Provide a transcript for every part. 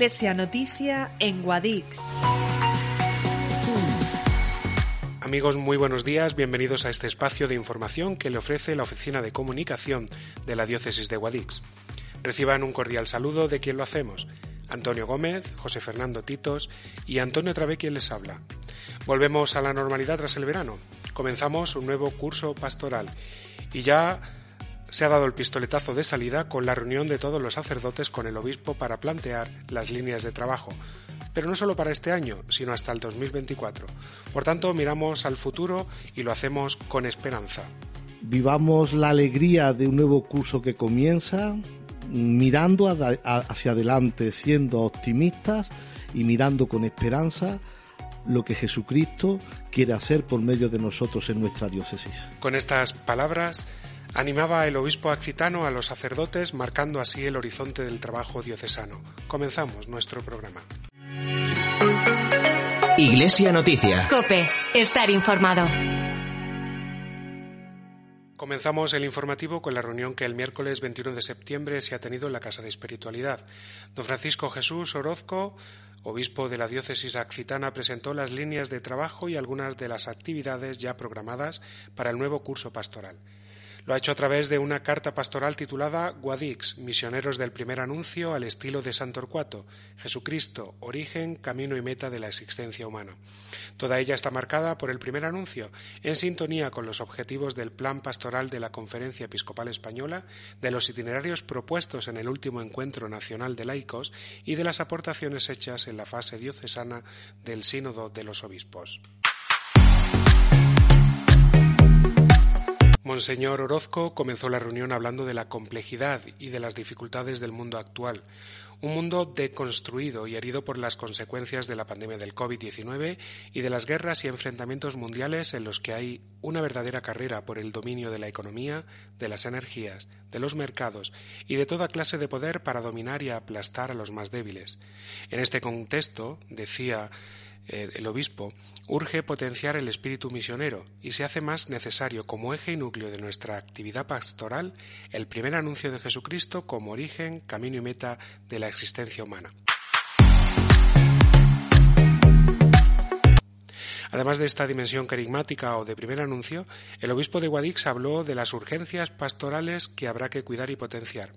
Iglesia Noticia en Guadix. Amigos, muy buenos días, bienvenidos a este espacio de información que le ofrece la Oficina de Comunicación de la Diócesis de Guadix. Reciban un cordial saludo de quien lo hacemos, Antonio Gómez, José Fernando Titos y Antonio Travé quien les habla. Volvemos a la normalidad tras el verano. Comenzamos un nuevo curso pastoral y ya se ha dado el pistoletazo de salida con la reunión de todos los sacerdotes con el obispo para plantear las líneas de trabajo, pero no solo para este año, sino hasta el 2024. Por tanto, miramos al futuro y lo hacemos con esperanza. Vivamos la alegría de un nuevo curso que comienza, mirando hacia adelante, siendo optimistas y mirando con esperanza lo que Jesucristo quiere hacer por medio de nosotros en nuestra diócesis. Con estas palabras, Animaba el obispo accitano a los sacerdotes, marcando así el horizonte del trabajo diocesano. Comenzamos nuestro programa. Iglesia Noticia. Cope, estar informado. Comenzamos el informativo con la reunión que el miércoles 21 de septiembre se ha tenido en la Casa de Espiritualidad. Don Francisco Jesús Orozco, obispo de la diócesis accitana, presentó las líneas de trabajo y algunas de las actividades ya programadas para el nuevo curso pastoral. Lo ha hecho a través de una carta pastoral titulada Guadix, misioneros del primer anuncio al estilo de San Torcuato, Jesucristo, origen, camino y meta de la existencia humana. Toda ella está marcada por el primer anuncio, en sintonía con los objetivos del plan pastoral de la Conferencia Episcopal Española, de los itinerarios propuestos en el último encuentro nacional de laicos y de las aportaciones hechas en la fase diocesana del Sínodo de los Obispos. Monseñor Orozco comenzó la reunión hablando de la complejidad y de las dificultades del mundo actual, un mundo deconstruido y herido por las consecuencias de la pandemia del COVID-19 y de las guerras y enfrentamientos mundiales en los que hay una verdadera carrera por el dominio de la economía, de las energías, de los mercados y de toda clase de poder para dominar y aplastar a los más débiles. En este contexto, decía el obispo, urge potenciar el espíritu misionero y se hace más necesario como eje y núcleo de nuestra actividad pastoral el primer anuncio de Jesucristo como origen, camino y meta de la existencia humana. Además de esta dimensión carismática o de primer anuncio, el obispo de Guadix habló de las urgencias pastorales que habrá que cuidar y potenciar.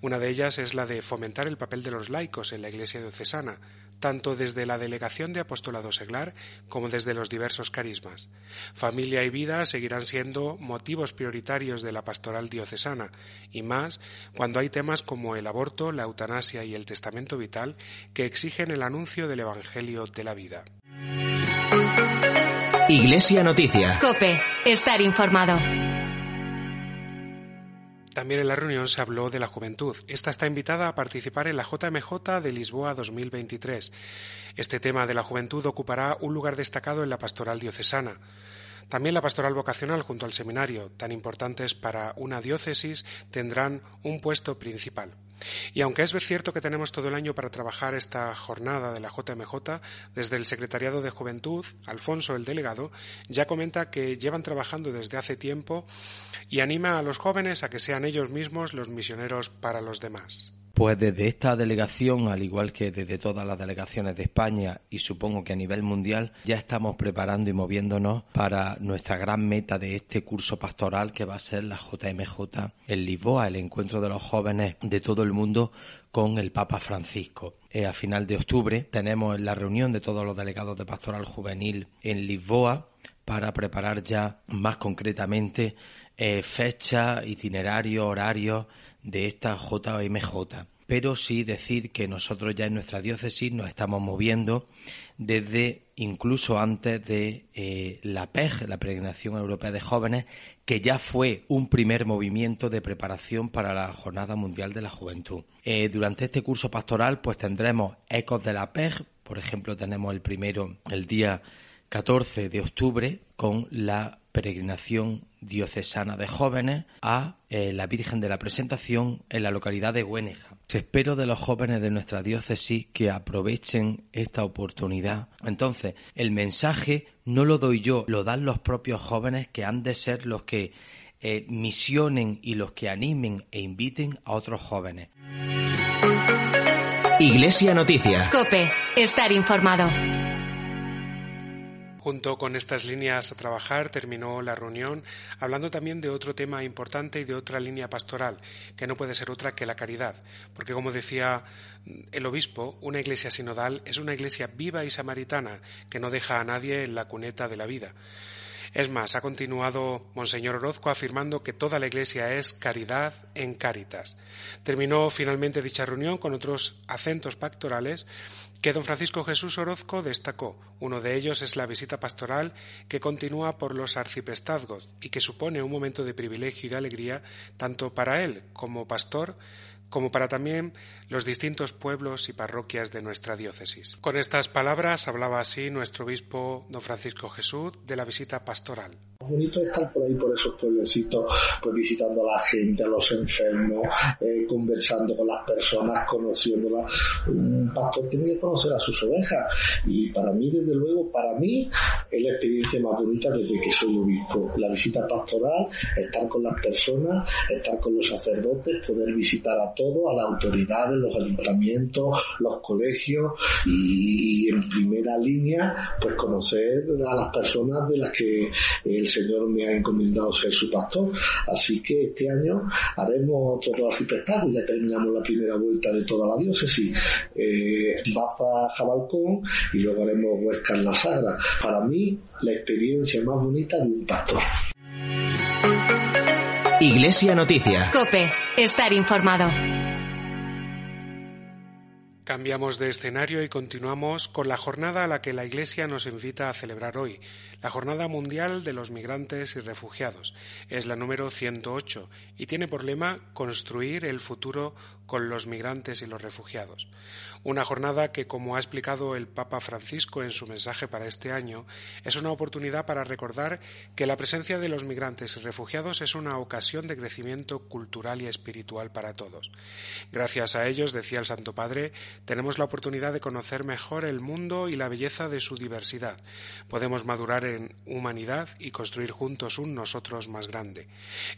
Una de ellas es la de fomentar el papel de los laicos en la Iglesia diocesana, tanto desde la delegación de apostolado seglar como desde los diversos carismas. Familia y vida seguirán siendo motivos prioritarios de la pastoral diocesana, y más cuando hay temas como el aborto, la eutanasia y el testamento vital que exigen el anuncio del Evangelio de la vida. Iglesia Noticia. Cope, estar informado. También en la reunión se habló de la juventud. Esta está invitada a participar en la JMJ de Lisboa 2023. Este tema de la juventud ocupará un lugar destacado en la pastoral diocesana. También la pastoral vocacional junto al seminario, tan importantes para una diócesis, tendrán un puesto principal. Y aunque es cierto que tenemos todo el año para trabajar esta jornada de la JMJ, desde el Secretariado de Juventud, Alfonso, el delegado, ya comenta que llevan trabajando desde hace tiempo y anima a los jóvenes a que sean ellos mismos los misioneros para los demás. Pues desde esta delegación, al igual que desde todas las delegaciones de España y supongo que a nivel mundial, ya estamos preparando y moviéndonos para nuestra gran meta de este curso pastoral que va a ser la JMJ en Lisboa, el encuentro de los jóvenes de todo el mundo con el Papa Francisco. Eh, a final de octubre tenemos la reunión de todos los delegados de pastoral juvenil en Lisboa para preparar ya más concretamente eh, fecha, itinerario, horario de esta JMJ. pero sí decir que nosotros ya en nuestra diócesis nos estamos moviendo desde incluso antes de eh, la PEG, la Peregrinación Europea de Jóvenes, que ya fue un primer movimiento de preparación para la Jornada Mundial de la Juventud. Eh, durante este curso pastoral, pues tendremos ecos de la PEG, por ejemplo, tenemos el primero el día 14 de octubre con la peregrinación diocesana de jóvenes a eh, la Virgen de la Presentación en la localidad de Güeneja. Se espero de los jóvenes de nuestra diócesis que aprovechen esta oportunidad. Entonces, el mensaje no lo doy yo, lo dan los propios jóvenes que han de ser los que eh, misionen y los que animen e inviten a otros jóvenes. Iglesia Noticia. Cope, estar informado. Junto con estas líneas a trabajar terminó la reunión hablando también de otro tema importante y de otra línea pastoral, que no puede ser otra que la caridad, porque como decía el obispo, una iglesia sinodal es una iglesia viva y samaritana que no deja a nadie en la cuneta de la vida. Es más, ha continuado Monseñor Orozco afirmando que toda la Iglesia es caridad en caritas. Terminó finalmente dicha reunión con otros acentos pactorales que don Francisco Jesús Orozco destacó. Uno de ellos es la visita pastoral que continúa por los arciprestazgos y que supone un momento de privilegio y de alegría tanto para él como pastor como para también los distintos pueblos y parroquias de nuestra diócesis. Con estas palabras hablaba así nuestro obispo don Francisco Jesús de la visita pastoral. Bonito estar por ahí, por esos pueblecitos, pues visitando a la gente, a los enfermos, eh, conversando con las personas, conociéndolas. Un pastor tiene que conocer a sus ovejas y para mí, desde luego, para mí es la experiencia más bonita desde que soy obispo. La visita pastoral, estar con las personas, estar con los sacerdotes, poder visitar a todos, a las autoridades, los ayuntamientos, los colegios y, en primera línea, pues conocer a las personas de las que el Señor me ha encomendado ser su pastor. Así que este año haremos otro arciprestazgo, ya terminamos la primera vuelta de toda la diócesis, eh, Baza Jabalcón y luego haremos Huesca en la Sagra. Para mí, la experiencia más bonita de un pastor. Iglesia Noticia. Cope, estar informado. Cambiamos de escenario y continuamos con la jornada a la que la Iglesia nos invita a celebrar hoy, la Jornada Mundial de los Migrantes y Refugiados. Es la número 108 y tiene por lema Construir el futuro con los migrantes y los refugiados. Una jornada que, como ha explicado el Papa Francisco en su mensaje para este año, es una oportunidad para recordar que la presencia de los migrantes y refugiados es una ocasión de crecimiento cultural y espiritual para todos. Gracias a ellos, decía el Santo Padre, tenemos la oportunidad de conocer mejor el mundo y la belleza de su diversidad. Podemos madurar en humanidad y construir juntos un nosotros más grande.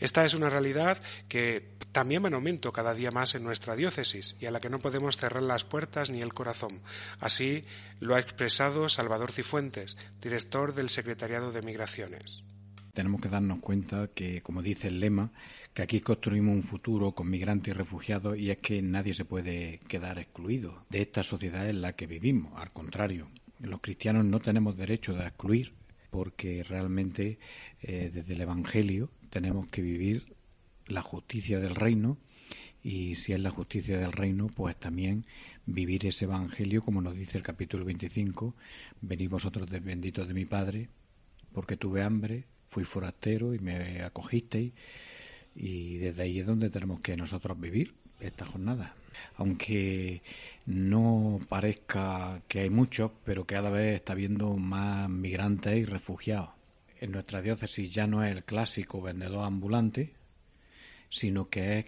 Esta es una realidad que también va en aumento cada día más en nuestra diócesis y a la que no podemos cerrar las puertas ni el corazón. Así lo ha expresado Salvador Cifuentes, director del Secretariado de Migraciones. Tenemos que darnos cuenta que, como dice el lema, que aquí construimos un futuro con migrantes y refugiados y es que nadie se puede quedar excluido de esta sociedad en la que vivimos. Al contrario, los cristianos no tenemos derecho de excluir porque realmente eh, desde el Evangelio tenemos que vivir la justicia del reino y si es la justicia del reino, pues también vivir ese Evangelio, como nos dice el capítulo 25, venid vosotros benditos de mi Padre, porque tuve hambre, fui forastero y me acogisteis, y desde ahí es donde tenemos que nosotros vivir esta jornada. Aunque no parezca que hay muchos, pero cada vez está habiendo más migrantes y refugiados. En nuestra diócesis ya no es el clásico vendedor ambulante, sino que es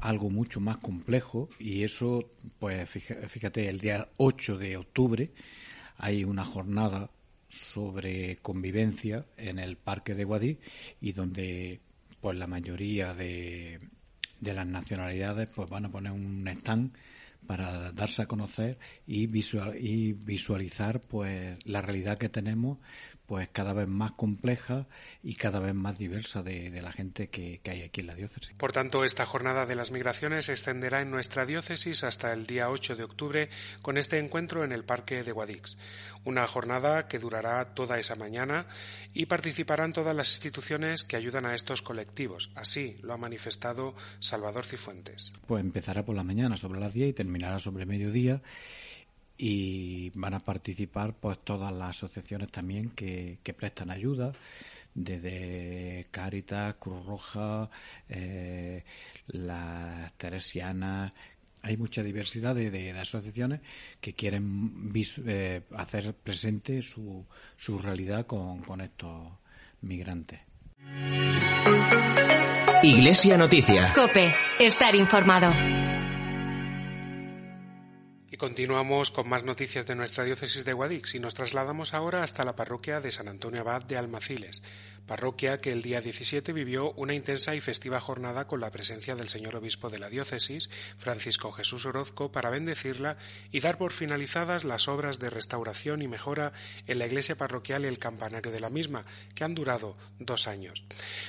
algo mucho más complejo y eso, pues fíjate, el día 8 de octubre hay una jornada sobre convivencia en el Parque de Guadí y donde pues la mayoría de, de las nacionalidades pues van a poner un stand para darse a conocer y, visual, y visualizar pues la realidad que tenemos pues cada vez más compleja y cada vez más diversa de, la gente que, que, hay aquí en la diócesis. Por tanto, esta jornada de las migraciones se extenderá en nuestra diócesis hasta el día 8 de octubre con este encuentro en el Parque de Guadix. Una jornada que durará toda esa mañana y participarán todas las instituciones que ayudan a estos colectivos. Así lo ha manifestado Salvador Cifuentes. Pues empezará por la mañana sobre las 10 y terminará sobre mediodía y van a participar pues todas las asociaciones también que, prestan ayuda desde Cáritas, Cruz Roja, eh, las Teresianas, hay mucha diversidad de, asociaciones que quieren eh, hacer presente su, su realidad con, con estos migrantes. Iglesia Noticia. Cope, estar informado. Y continuamos con más noticias de nuestra diócesis de Guadix y nos trasladamos ahora hasta la parroquia de San Antonio Abad de Almaciles, parroquia que el día 17 vivió una intensa y festiva jornada con la presencia del señor obispo de la diócesis, Francisco Jesús Orozco, para bendecirla y dar por finalizadas las obras de restauración y mejora en la iglesia parroquial y el campanario de la misma, que han durado dos años.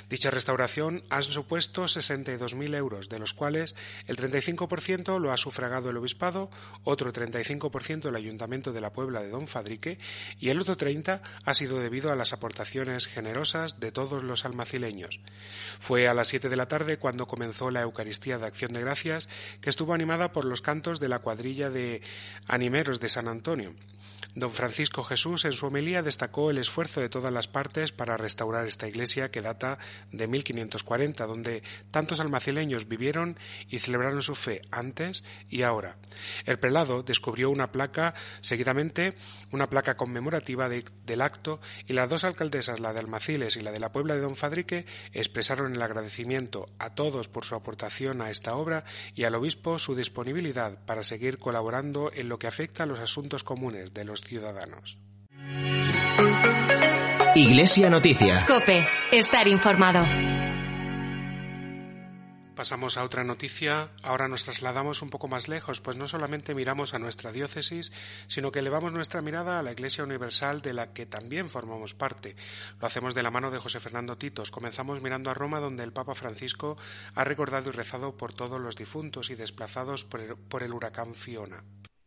Dicha restauración ha supuesto 62.000 euros, de los cuales el 35% lo ha sufragado el obispado, otro 35% el ayuntamiento de la Puebla de Don Fadrique y el otro 30% ha sido debido a las aportaciones generosas de todos los almacileños. Fue a las siete de la tarde cuando comenzó la Eucaristía de Acción de Gracias, que estuvo animada por los cantos de la cuadrilla de animeros de San Antonio. Don Francisco Jesús en su homilía destacó el esfuerzo de todas las partes para restaurar esta iglesia que data de 1540, donde tantos almacileños vivieron y celebraron su fe antes y ahora. El prelado descubrió una placa, seguidamente una placa conmemorativa del acto, y las dos alcaldesas, la de Almaciles y la de la Puebla de Don Fadrique, expresaron el agradecimiento a todos por su aportación a esta obra y al obispo su disponibilidad para seguir colaborando en lo que afecta a los asuntos comunes de los ciudadanos. Iglesia Noticia. Cope, estar informado. Pasamos a otra noticia. Ahora nos trasladamos un poco más lejos, pues no solamente miramos a nuestra diócesis, sino que elevamos nuestra mirada a la Iglesia Universal de la que también formamos parte. Lo hacemos de la mano de José Fernando Titos. Comenzamos mirando a Roma, donde el Papa Francisco ha recordado y rezado por todos los difuntos y desplazados por el, por el huracán Fiona.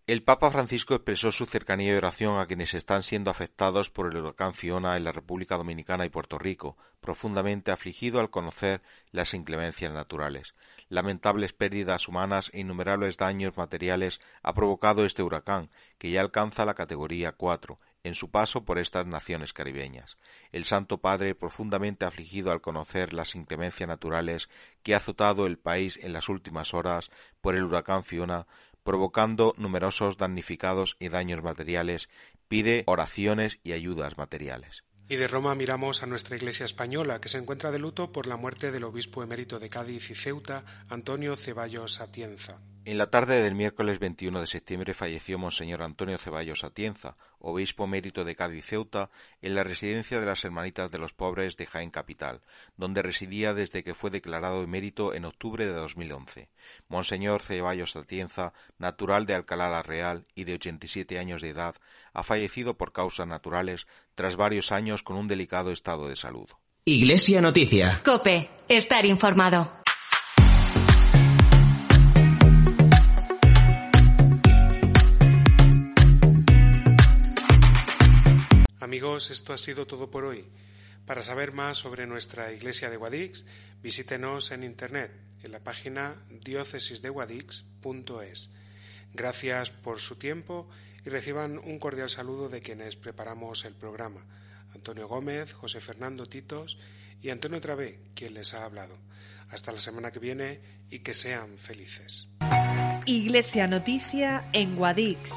El Papa Francisco expresó su cercanía y oración a quienes están siendo afectados por el huracán Fiona en la República Dominicana y Puerto Rico, profundamente afligido al conocer las inclemencias naturales. Lamentables pérdidas humanas e innumerables daños materiales ha provocado este huracán, que ya alcanza la categoría 4 en su paso por estas naciones caribeñas. El Santo Padre, profundamente afligido al conocer las inclemencias naturales que ha azotado el país en las últimas horas por el huracán Fiona, provocando numerosos damnificados y daños materiales, pide oraciones y ayudas materiales. Y de Roma miramos a nuestra Iglesia española, que se encuentra de luto por la muerte del obispo emérito de Cádiz y Ceuta, Antonio Ceballos Atienza. En la tarde del miércoles 21 de septiembre falleció Monseñor Antonio Ceballos Atienza, obispo mérito de Cádiz Ceuta, en la residencia de las Hermanitas de los Pobres de Jaén Capital, donde residía desde que fue declarado emérito en octubre de 2011. Monseñor Ceballos Atienza, natural de Alcalá la Real y de 87 años de edad, ha fallecido por causas naturales tras varios años con un delicado estado de salud. Iglesia Noticia. Cope, estar informado. Amigos, esto ha sido todo por hoy. Para saber más sobre nuestra iglesia de Guadix, visítenos en internet en la página diócesisdeguadix.es. Gracias por su tiempo y reciban un cordial saludo de quienes preparamos el programa. Antonio Gómez, José Fernando Titos y Antonio Travé, quien les ha hablado. Hasta la semana que viene y que sean felices. Iglesia Noticia en Guadix.